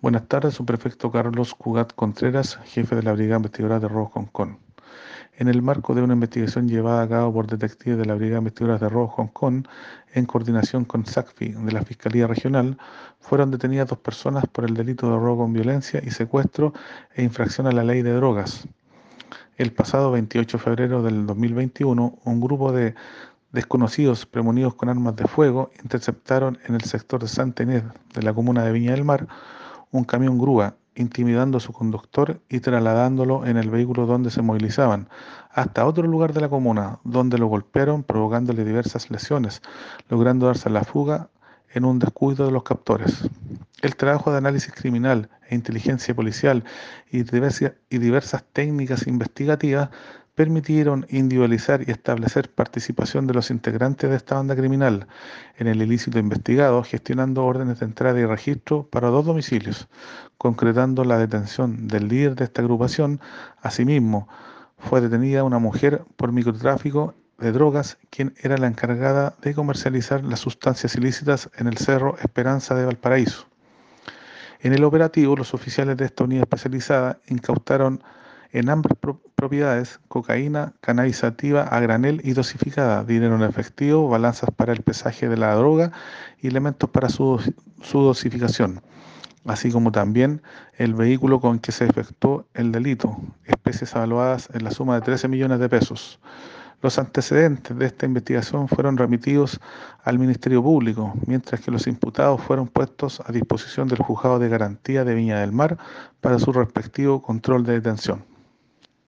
Buenas tardes, subprefecto Carlos Cugat Contreras, jefe de la Brigada Investigadora de Robo Hong Kong. En el marco de una investigación llevada a cabo por detectives de la Brigada Investigadora de Robo Hong Kong, en coordinación con SACFI de la Fiscalía Regional, fueron detenidas dos personas por el delito de robo con violencia y secuestro e infracción a la ley de drogas. El pasado 28 de febrero del 2021, un grupo de desconocidos premonidos con armas de fuego interceptaron en el sector de Santa Inés de la comuna de Viña del Mar un camión grúa, intimidando a su conductor y trasladándolo en el vehículo donde se movilizaban hasta otro lugar de la comuna, donde lo golpearon provocándole diversas lesiones, logrando darse la fuga en un descuido de los captores. El trabajo de análisis criminal e inteligencia policial y y diversas técnicas investigativas permitieron individualizar y establecer participación de los integrantes de esta banda criminal en el ilícito investigado, gestionando órdenes de entrada y registro para dos domicilios, concretando la detención del líder de esta agrupación. Asimismo, fue detenida una mujer por microtráfico de drogas, quien era la encargada de comercializar las sustancias ilícitas en el Cerro Esperanza de Valparaíso. En el operativo, los oficiales de esta unidad especializada incautaron en ambas propiedades, cocaína canalizativa a granel y dosificada, dinero en efectivo, balanzas para el pesaje de la droga y elementos para su, su dosificación, así como también el vehículo con que se efectuó el delito, especies evaluadas en la suma de 13 millones de pesos. Los antecedentes de esta investigación fueron remitidos al Ministerio Público, mientras que los imputados fueron puestos a disposición del Juzgado de Garantía de Viña del Mar para su respectivo control de detención.